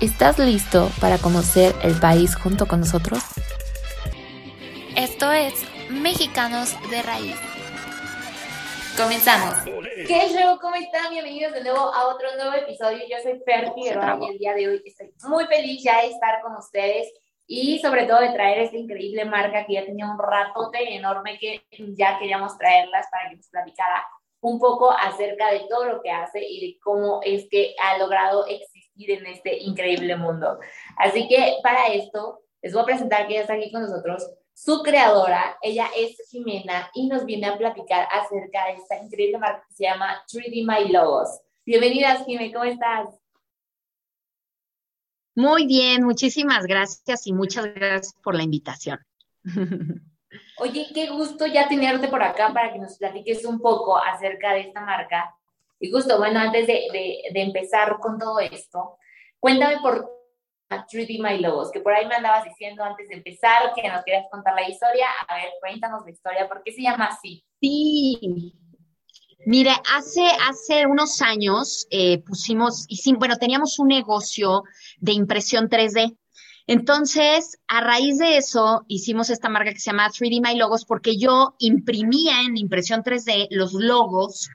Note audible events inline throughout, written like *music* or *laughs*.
¿Estás listo para conocer el país junto con nosotros? Esto es Mexicanos de Raíz. Comenzamos. ¿Qué show? ¿Cómo están? Bienvenidos de nuevo a otro nuevo episodio. Yo soy Fer Figueroa y el día de hoy estoy muy feliz ya de estar con ustedes y sobre todo de traer esta increíble marca que ya tenía un ratote enorme que ya queríamos traerlas para que nos platicara un poco acerca de todo lo que hace y de cómo es que ha logrado existir en este increíble mundo. Así que para esto les voy a presentar que ella está aquí con nosotros, su creadora, ella es Jimena y nos viene a platicar acerca de esta increíble marca que se llama 3D My Logos. Bienvenidas, Jimena, ¿cómo estás? Muy bien, muchísimas gracias y muchas gracias por la invitación. *laughs* Oye, qué gusto ya tenerte por acá para que nos platiques un poco acerca de esta marca y justo, bueno, antes de, de, empezar con todo esto, cuéntame por 3D My Logos, que por ahí me andabas diciendo antes de empezar que nos querías contar la historia. A ver, cuéntanos la historia, ¿por qué se llama así? Sí, Mire, hace, hace unos años eh, pusimos, y bueno, teníamos un negocio de impresión 3D. Entonces, a raíz de eso, hicimos esta marca que se llama 3D My Logos porque yo imprimía en impresión 3D los logos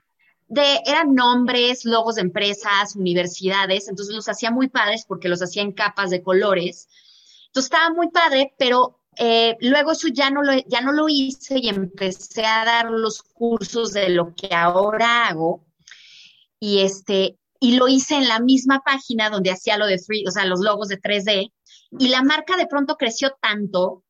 de, eran nombres, logos de empresas, universidades, entonces los hacía muy padres porque los hacía en capas de colores. Entonces estaba muy padre, pero eh, luego eso ya no, lo, ya no lo hice y empecé a dar los cursos de lo que ahora hago. Y este, y lo hice en la misma página donde hacía lo de free, o sea, los logos de 3D. Y la marca de pronto creció tanto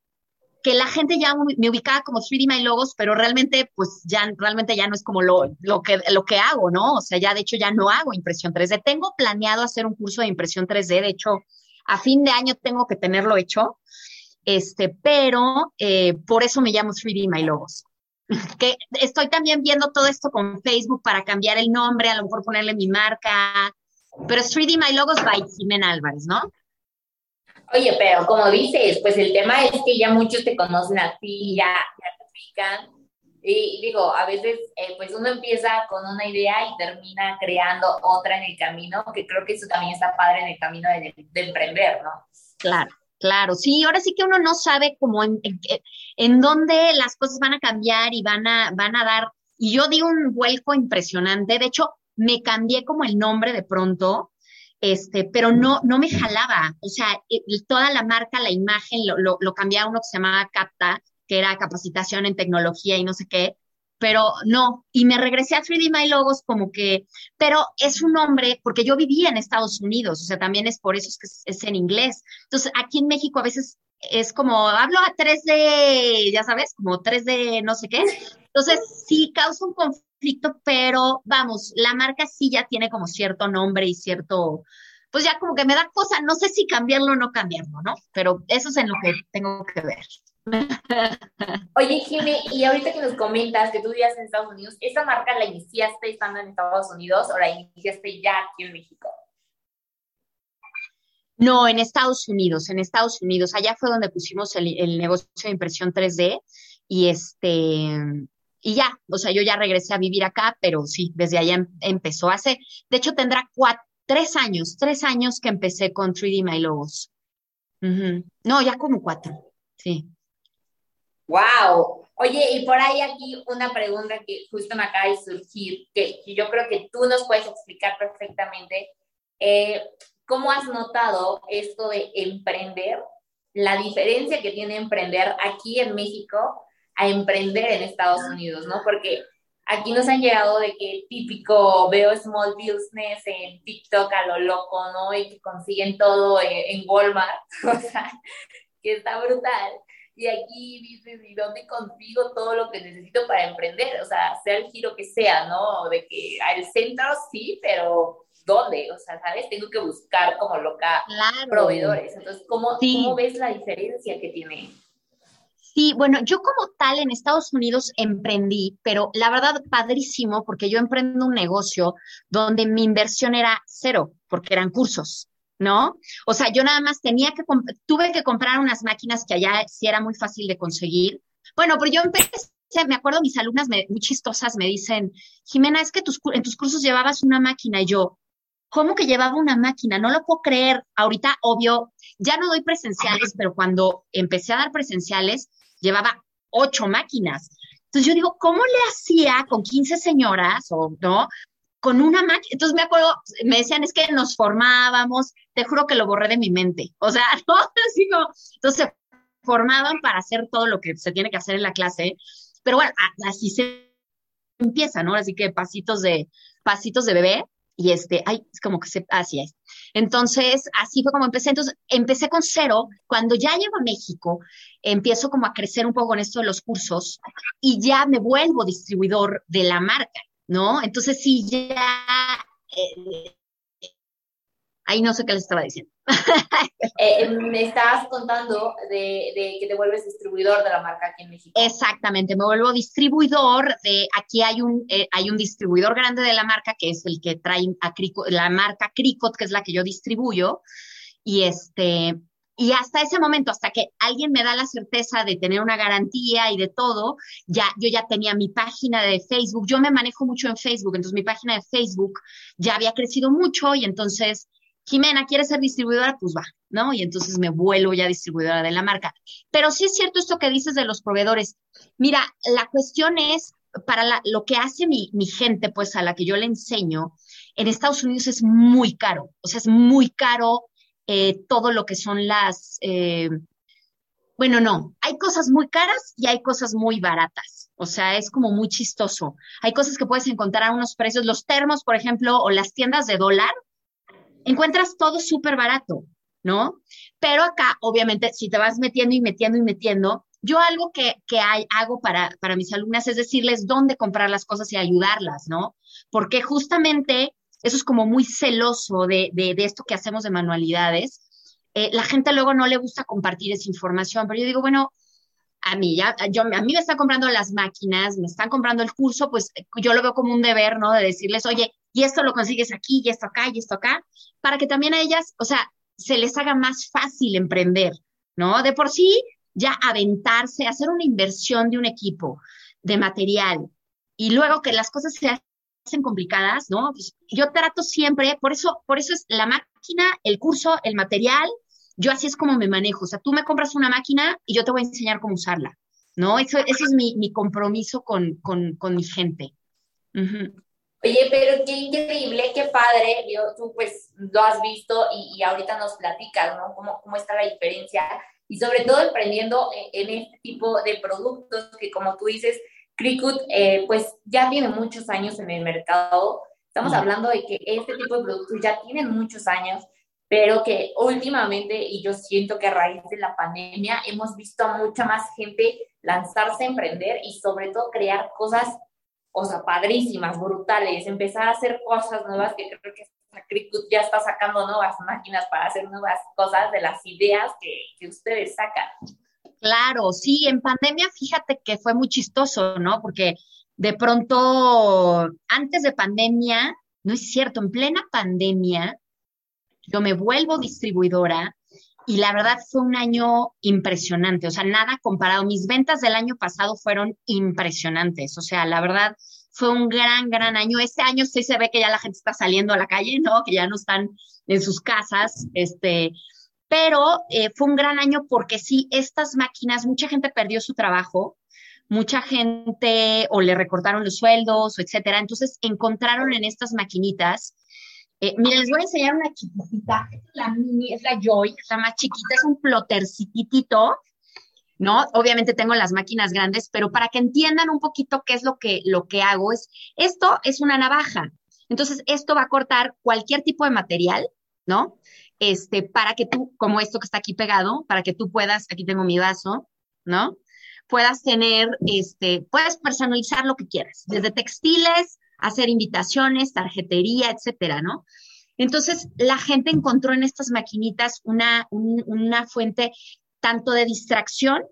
que la gente ya me ubicaba como 3D My Logos, pero realmente, pues ya, realmente ya no es como lo, lo, que, lo que hago, ¿no? O sea, ya de hecho ya no hago impresión 3D. Tengo planeado hacer un curso de impresión 3D, de hecho, a fin de año tengo que tenerlo hecho, este, pero eh, por eso me llamo 3D My Logos. *laughs* que estoy también viendo todo esto con Facebook para cambiar el nombre, a lo mejor ponerle mi marca, pero es 3D My Logos by Jimena Álvarez, ¿no? Oye, pero como dices, pues el tema es que ya muchos te conocen a ti, ya, te pican. Y digo, a veces eh, pues uno empieza con una idea y termina creando otra en el camino, que creo que eso también está padre en el camino de, emprender, ¿no? Claro, claro. Sí, ahora sí que uno no sabe cómo en, en, dónde las cosas van a cambiar y van a, van a dar. Y yo di un vuelco impresionante. De hecho, me cambié como el nombre de pronto este, pero no, no me jalaba. O sea, toda la marca, la imagen, lo, lo, lo cambiaba uno que se llamaba CAPTA, que era capacitación en tecnología y no sé qué, pero no, y me regresé a 3D My Logos como que, pero es un nombre, porque yo vivía en Estados Unidos, o sea, también es por eso es que es, en inglés. Entonces, aquí en México a veces es como, hablo a 3D, ya sabes, como 3D no sé qué. Entonces, sí causa un conflicto pero vamos, la marca sí ya tiene como cierto nombre y cierto, pues ya como que me da cosa, no sé si cambiarlo o no cambiarlo, ¿no? Pero eso es en lo que tengo que ver. *laughs* Oye, Jimmy, y ahorita que nos comentas que tú vivías en Estados Unidos, ¿esa marca la iniciaste estando en Estados Unidos o la iniciaste ya aquí en México? No, en Estados Unidos, en Estados Unidos. Allá fue donde pusimos el, el negocio de impresión 3D y este, y ya, o sea, yo ya regresé a vivir acá, pero sí, desde allá em, empezó. Hace, de hecho, tendrá cuatro, tres años, tres años que empecé con 3D My Logos. No, ya como cuatro, sí. Wow. Oye, y por ahí aquí una pregunta que justo me acaba de surgir, que, yo creo que tú nos puedes explicar perfectamente. Eh, ¿Cómo has notado esto de emprender? La diferencia que tiene emprender aquí en México a emprender en Estados Unidos, ¿no? Porque aquí nos han llegado de que típico veo small business en TikTok a lo loco, ¿no? Y que consiguen todo en, Walmart, *laughs* o sea, que está brutal. y aquí dices, ¿y dónde consigo todo lo que necesito para emprender? O sea, sea el giro que sea, ¿no? De que al centro sí, pero ¿dónde? O sea, ¿sabes? Tengo que buscar como loca proveedores. Entonces, ¿cómo, ¿cómo ves la diferencia que tiene? Sí, bueno, yo como tal en Estados Unidos emprendí, pero la verdad padrísimo porque yo emprendo un negocio donde mi inversión era cero, porque eran cursos, ¿no? O sea, yo nada más tenía que, tuve que comprar unas máquinas que allá sí era muy fácil de conseguir. Bueno, pero yo empecé, me acuerdo, mis alumnas me, muy chistosas me dicen, Jimena, es que en tus cursos llevabas una máquina y yo, ¿cómo que llevaba una máquina? No lo puedo creer. Ahorita, obvio, ya no doy presenciales, pero cuando empecé a dar presenciales, llevaba ocho máquinas. Entonces yo digo, ¿cómo le hacía con 15 señoras o no? Con una máquina. Entonces me acuerdo, me decían, es que nos formábamos, te juro que lo borré de mi mente. *laughs* O sea, no, así como, entonces se formaban para hacer todo lo que se tiene que hacer en la clase. Pero bueno, así se empieza, ¿no? Así que pasitos de, pasitos de bebé y este, ay, es como que se, así es. Entonces, así fue como empecé. Entonces, empecé con cero. Cuando ya llego a México, empiezo como a crecer un poco en esto de los cursos y ya me vuelvo distribuidor de la marca, ¿no? Entonces, sí, ya, eh, ahí no sé qué les estaba diciendo. *laughs* Eh, me estabas contando de, que te vuelves distribuidor de la marca aquí en México. Exactamente, me vuelvo distribuidor de, aquí hay un, eh, hay un distribuidor grande de la marca que es el que trae a la marca Cricot, que es la que yo distribuyo, y este, y hasta ese momento, hasta que alguien me da la certeza de tener una garantía y de todo, ya yo ya tenía mi página de Facebook. Yo me manejo mucho en Facebook, entonces mi página de Facebook ya había crecido mucho y entonces Jimena, ¿quieres ser distribuidora? Pues va, ¿no? Y entonces me vuelvo ya distribuidora de la marca. Pero sí es cierto esto que dices de los proveedores. Mira, la cuestión es, para lo que hace mi, gente, pues a la que yo le enseño, en Estados Unidos es muy caro. O sea, es muy caro eh, todo lo que son las... Eh, bueno, no, hay cosas muy caras y hay cosas muy baratas. O sea, es como muy chistoso. Hay cosas que puedes encontrar a unos precios, los termos, por ejemplo, o las tiendas de dólar, encuentras todo súper barato, ¿no? Pero acá, obviamente, si te vas metiendo y metiendo y metiendo, yo algo que, hago para, para mis alumnas es decirles dónde comprar las cosas y ayudarlas, ¿no? Porque justamente eso es como muy celoso de, esto que hacemos de manualidades. Eh, la gente luego no le gusta compartir esa información, pero yo digo, bueno, a mí ya, yo, a mí me están comprando las máquinas, me están comprando el curso, pues yo lo veo como un deber, ¿no? De decirles, oye, y esto lo consigues aquí, y esto acá, y esto acá, para que también a ellas, o sea, se les haga más fácil emprender, ¿no? De por sí, ya aventarse, hacer una inversión de un equipo, de material, y luego que las cosas se hacen complicadas, ¿no? Pues yo trato siempre, por eso, por eso es la máquina, el curso, el material, yo así es como me manejo, o sea, tú me compras una máquina y yo te voy a enseñar cómo usarla, ¿no? Eso, eso es mi, mi compromiso con, con, con mi gente. Oye, pero qué increíble, qué padre, yo, tú pues lo has visto y, y ahorita nos platicas, ¿no? ¿Cómo, ¿Cómo está la diferencia? Y sobre todo emprendiendo en, este tipo de productos que como tú dices, Cricut eh, pues ya tiene muchos años en el mercado. Estamos hablando de que este tipo de productos ya tienen muchos años, pero que últimamente, y yo siento que a raíz de la pandemia, hemos visto a mucha más gente lanzarse a emprender y sobre todo crear cosas o sea, padrísimas, brutales, empezar a hacer cosas nuevas que creo que ya está sacando nuevas máquinas para hacer nuevas cosas de las ideas que, que ustedes sacan. Claro, sí, en pandemia fíjate que fue muy chistoso, ¿no? Porque de pronto, antes de pandemia, no es cierto, en plena pandemia, yo me vuelvo distribuidora y la verdad fue un año impresionante, o sea, nada comparado. Mis ventas del año pasado fueron impresionantes, o sea, la verdad fue un gran, gran año. Este año sí se ve que ya la gente está saliendo a la calle, ¿no? Que ya no están en sus casas, este, pero eh, fue un gran año porque sí, estas máquinas, mucha gente perdió su trabajo, mucha gente o le recortaron los sueldos, etcétera. Entonces encontraron en estas maquinitas eh, miren, les voy a enseñar una chiquitita. es la mini, es la Joy, es la más chiquita, es un plotercitito, ¿no? Obviamente tengo las máquinas grandes, pero para que entiendan un poquito qué es lo que, lo que hago es, esto es una navaja. Entonces, esto va a cortar cualquier tipo de material, ¿no? Este, para que tú, como esto que está aquí pegado, para que tú puedas, aquí tengo mi vaso, ¿no? Puedas tener, este, puedes personalizar lo que quieras, desde textiles, hacer invitaciones, tarjetería, etcétera, ¿no? Entonces, la gente encontró en estas maquinitas una, una fuente tanto de distracción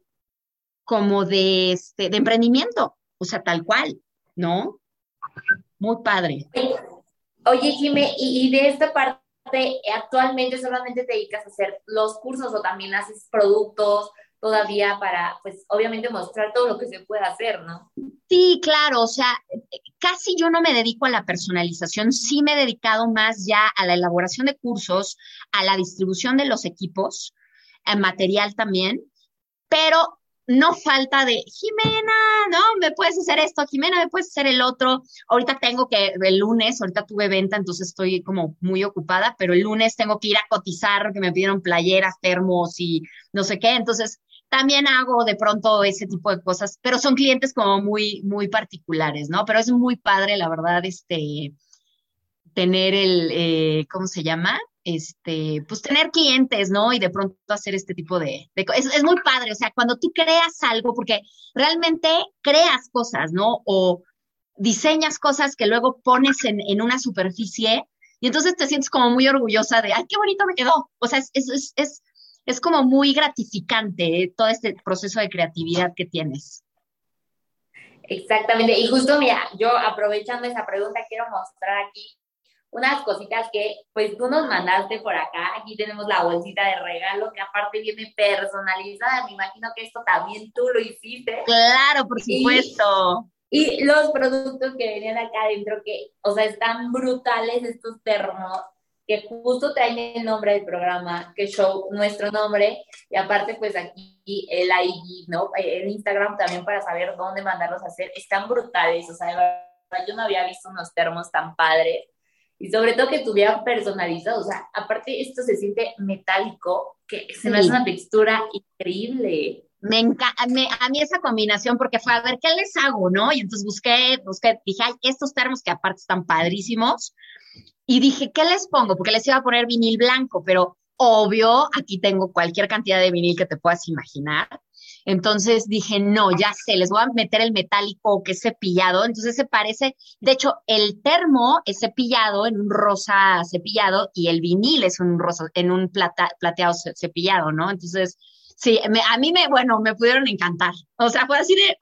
como de, este, de emprendimiento, o sea, tal cual, ¿no? Muy padre. Oye, Jimé, y, de esta parte, actualmente solamente te dedicas a hacer los cursos o también haces productos todavía para, pues, obviamente mostrar todo lo que se puede hacer, ¿no? Sí, claro, o sea, casi yo no me dedico a la personalización, sí me he dedicado más ya a la elaboración de cursos, a la distribución de los equipos, a material también, pero no falta de, Jimena, no, me puedes hacer esto, Jimena, me puedes hacer el otro. Ahorita tengo que, el lunes, ahorita tuve venta, entonces estoy como muy ocupada, pero el lunes tengo que ir a cotizar, que me pidieron playeras, termos y no sé qué. Entonces, también hago de pronto ese tipo de cosas, pero son clientes como muy, muy particulares, ¿no? Pero es muy padre, la verdad, este, tener el, eh, ¿cómo se llama? Este, pues tener clientes, ¿no? Y de pronto hacer este tipo de, cosas. Es, muy padre, o sea, cuando tú creas algo, porque realmente creas cosas, ¿no? O diseñas cosas que luego pones en, en una superficie y entonces te sientes como muy orgullosa de, ay, qué bonito me quedó. O sea, es, es, es, es como muy gratificante todo este proceso de creatividad que tienes. Exactamente, y justo mira, yo aprovechando esa pregunta quiero mostrar aquí unas cositas que pues tú nos mandaste por acá. Aquí tenemos la bolsita de regalo que aparte viene personalizada. Me imagino que esto también tú lo hiciste. Claro, por supuesto. Y, los productos que venían acá adentro, que, o sea, están brutales estos termos, que justo traen el nombre del programa, que show nuestro nombre, y aparte pues aquí el ID, ¿no? El Instagram también para saber dónde mandarlos a hacer, están brutales, o sea, yo no había visto unos termos tan padres y sobre todo que tuvieran personalizado, o sea, aparte esto se siente metálico, que se me hace una textura increíble. Me encanta, a mí esa combinación, porque fue a ver qué les hago, ¿no? Y entonces busqué, busqué, dije, ay, estos termos que aparte están padrísimos. Y dije, ¿qué les pongo? Porque les iba a poner vinil blanco, pero obvio, aquí tengo cualquier cantidad de vinil que te puedas imaginar. Entonces dije, no, ya sé, les voy a meter el metálico que es cepillado. Entonces se parece, de hecho, el termo es cepillado en un rosa cepillado y el vinil es un rosa, en un plata, plateado cepillado, ¿no? Entonces, sí, a mí me, bueno, me pudieron encantar. O sea, fue así de,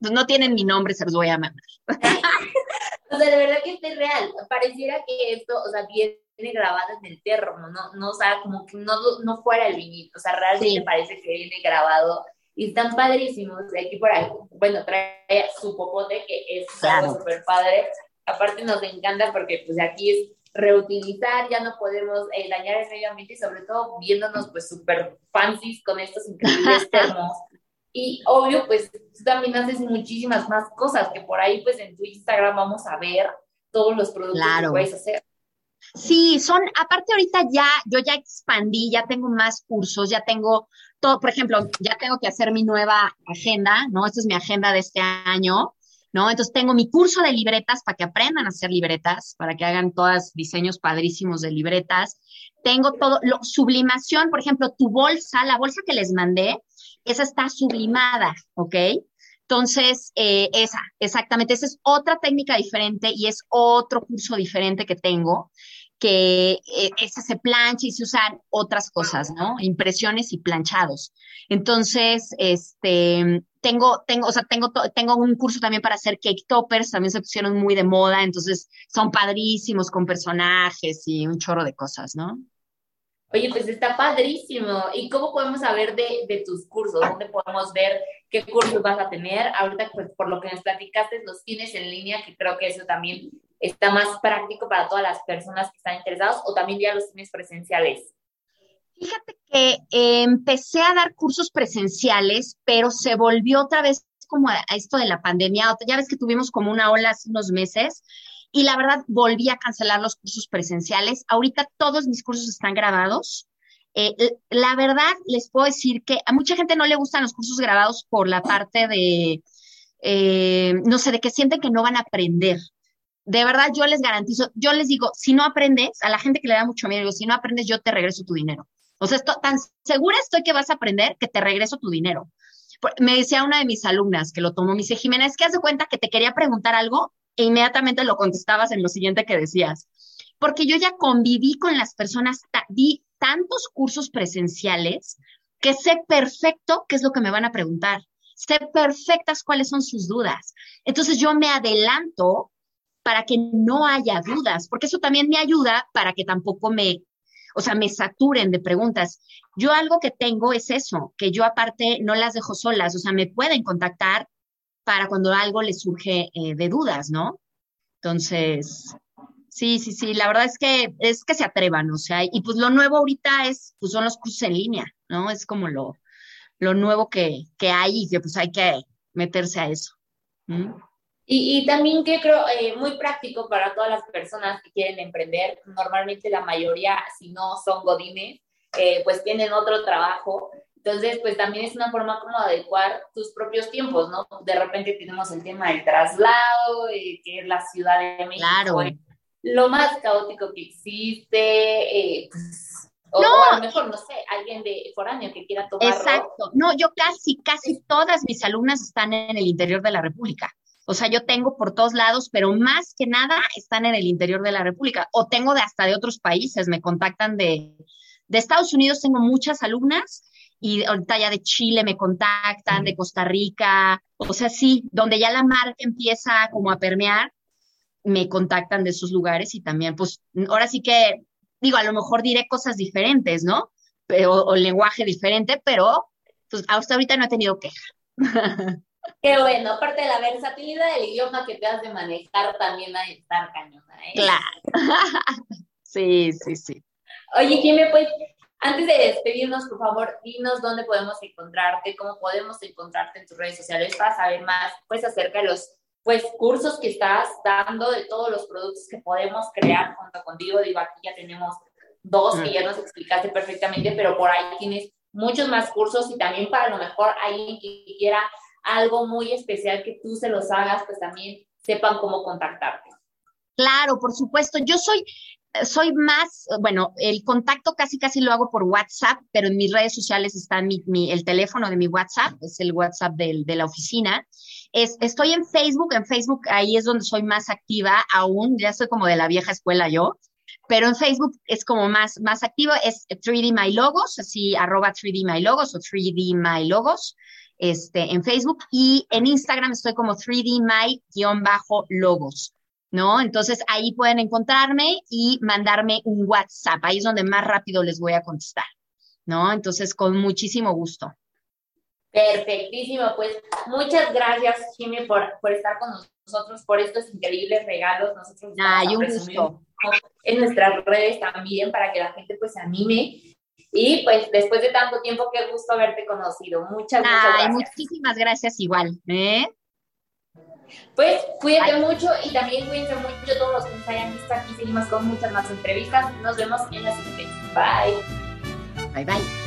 pues no tienen mi nombre, se los voy a mandar. *laughs* o sea, de verdad que es real. Pareciera que esto, o sea, viene grabado en el termo, ¿no? No, o sea, como que no, no fuera el vinil. O sea, realmente parece que viene grabado y están padrísimos. Aquí por ahí, bueno, trae su popote que es súper padre. Aparte nos encanta porque pues aquí es reutilizar, ya no podemos eh, dañar el medio ambiente y sobre todo viéndonos pues súper fancies con estos increíbles *laughs* termos. Y obvio, pues tú también haces muchísimas más cosas que por ahí pues en tu Instagram vamos a ver todos los productos que puedes hacer. Sí, son, aparte ahorita ya, yo ya expandí, ya tengo más cursos, ya tengo todo, por ejemplo, ya tengo que hacer mi nueva agenda, ¿no? Esta es mi agenda de este año, ¿no? Entonces tengo mi curso de libretas para que aprendan a hacer libretas, para que hagan todos diseños padrísimos de libretas. Tengo todo, lo, sublimación, por ejemplo, tu bolsa, la bolsa que les mandé, esa está sublimada, ¿ok? Entonces, eh, esa, exactamente, esa es otra técnica diferente y es otro curso diferente que tengo que eh, ese se plancha y se usan otras cosas, ¿no? Impresiones y planchados. Entonces, este, tengo, tengo, o sea, tengo, tengo un curso también para hacer cake toppers, también se pusieron muy de moda, entonces son padrísimos con personajes y un chorro de cosas, ¿no? Oye, pues está padrísimo. ¿Y cómo podemos saber de, de, tus cursos? ¿Dónde podemos ver qué cursos vas a tener? Ahorita, pues por lo que nos platicaste, los tienes en línea, que creo que eso también está más práctico para todas las personas que están interesadas, o también ya los tienes presenciales. Fíjate que eh, empecé a dar cursos presenciales, pero se volvió otra vez como a, esto de la pandemia. Ya ves que tuvimos como una ola hace unos meses y la verdad volví a cancelar los cursos presenciales. Ahorita todos mis cursos están grabados. Eh, la verdad, les puedo decir que a mucha gente no le gustan los cursos grabados por la parte de, eh, no sé, de que sienten que no van a aprender. De verdad, yo les garantizo, yo les digo, si no aprendes, a la gente que le da mucho miedo, digo, si no aprendes, yo te regreso tu dinero. O sea, esto, tan segura estoy que vas a aprender que te regreso tu dinero. Me decía una de mis alumnas que lo tomó, me dice, Jimena, es que hace cuenta que te quería preguntar algo e inmediatamente lo contestabas en lo siguiente que decías. Porque yo ya conviví con las personas, di tantos cursos presenciales que sé perfecto qué es lo que me van a preguntar. Sé perfectas cuáles son sus dudas. Entonces yo me adelanto para que no haya dudas, porque eso también me ayuda para que tampoco me, o sea, me saturen de preguntas. Yo algo que tengo es eso, que yo aparte no las dejo solas, o sea, me pueden contactar para cuando algo les surge eh, de dudas, ¿no? Entonces, sí, sí, sí, la verdad es que es que se atrevan, o sea, y pues lo nuevo ahorita es, pues son los cursos en línea, ¿no? Es como lo, lo nuevo que, que hay y que pues hay que meterse a eso. Y, y, también que creo eh, muy práctico para todas las personas que quieren emprender. Normalmente la mayoría, si no son godines, eh, pues tienen otro trabajo. Entonces, pues también es una forma como de adecuar tus propios tiempos, ¿no? De repente tenemos el tema del traslado, eh, que es la Ciudad de México. Claro. Lo más caótico que existe, pues o, no. a lo mejor, no sé, alguien de foráneo que quiera tomar. Exacto. No, yo casi, casi todas mis alumnas están en el interior de la República. O sea, yo tengo por todos lados, pero más que nada están en el interior de la República. O tengo de hasta de otros países, me contactan de, de Estados Unidos, tengo muchas alumnas y ahorita ya de Chile me contactan, de Costa Rica, o sea, sí, donde ya la marca empieza como a permear, me contactan de esos lugares y también, pues, ahora sí que digo, a lo mejor diré cosas diferentes, ¿no? Pero, o, lenguaje diferente, pero pues hasta ahorita no he tenido queja. *laughs* Qué bueno, aparte de la versatilidad del idioma que te has de manejar, también hay que estar cañona, ¿eh? Claro. *laughs* sí, sí, sí. Oye, Jimmy, pues, antes de despedirnos, por favor, dinos dónde podemos encontrarte, cómo podemos encontrarte en tus redes sociales para saber más, pues, acerca de los pues cursos que estás dando de todos los productos que podemos crear junto contigo. Digo, aquí ya tenemos dos que ya nos explicaste perfectamente, pero por ahí tienes muchos más cursos y también para lo mejor alguien que quiera algo muy especial que tú se los hagas, pues también sepan cómo contactarte. Claro, por supuesto. Yo soy, soy más, bueno, el contacto casi casi lo hago por WhatsApp, pero en mis redes sociales está mi, el teléfono de mi WhatsApp, es el WhatsApp del, de la oficina. Es, estoy en Facebook, en Facebook ahí es donde soy más activa aún, ya soy como de la vieja escuela yo, pero en Facebook es como más, más activo, es 3D My Logos, así arroba 3D My Logos o 3D My Logos este, en Facebook y en Instagram estoy como 3D My-logos. ¿no? Entonces ahí pueden encontrarme y mandarme un WhatsApp. Ahí es donde más rápido les voy a contestar, ¿no? Entonces, con muchísimo gusto. Perfectísimo, pues muchas gracias, Jimmy, por, por estar con nosotros, por estos increíbles regalos. Nosotros Ay, un gusto. En nuestras redes también para que la gente pues se anime. Y pues después de tanto tiempo, qué gusto haberte conocido. Muchas, muchas Ay, Muchísimas gracias igual. ¿eh? Pues cuídate mucho y también cuídense mucho todos los que nos hayan visto aquí. Seguimos con muchas más entrevistas. Nos vemos en la siguiente. Bye. Bye bye.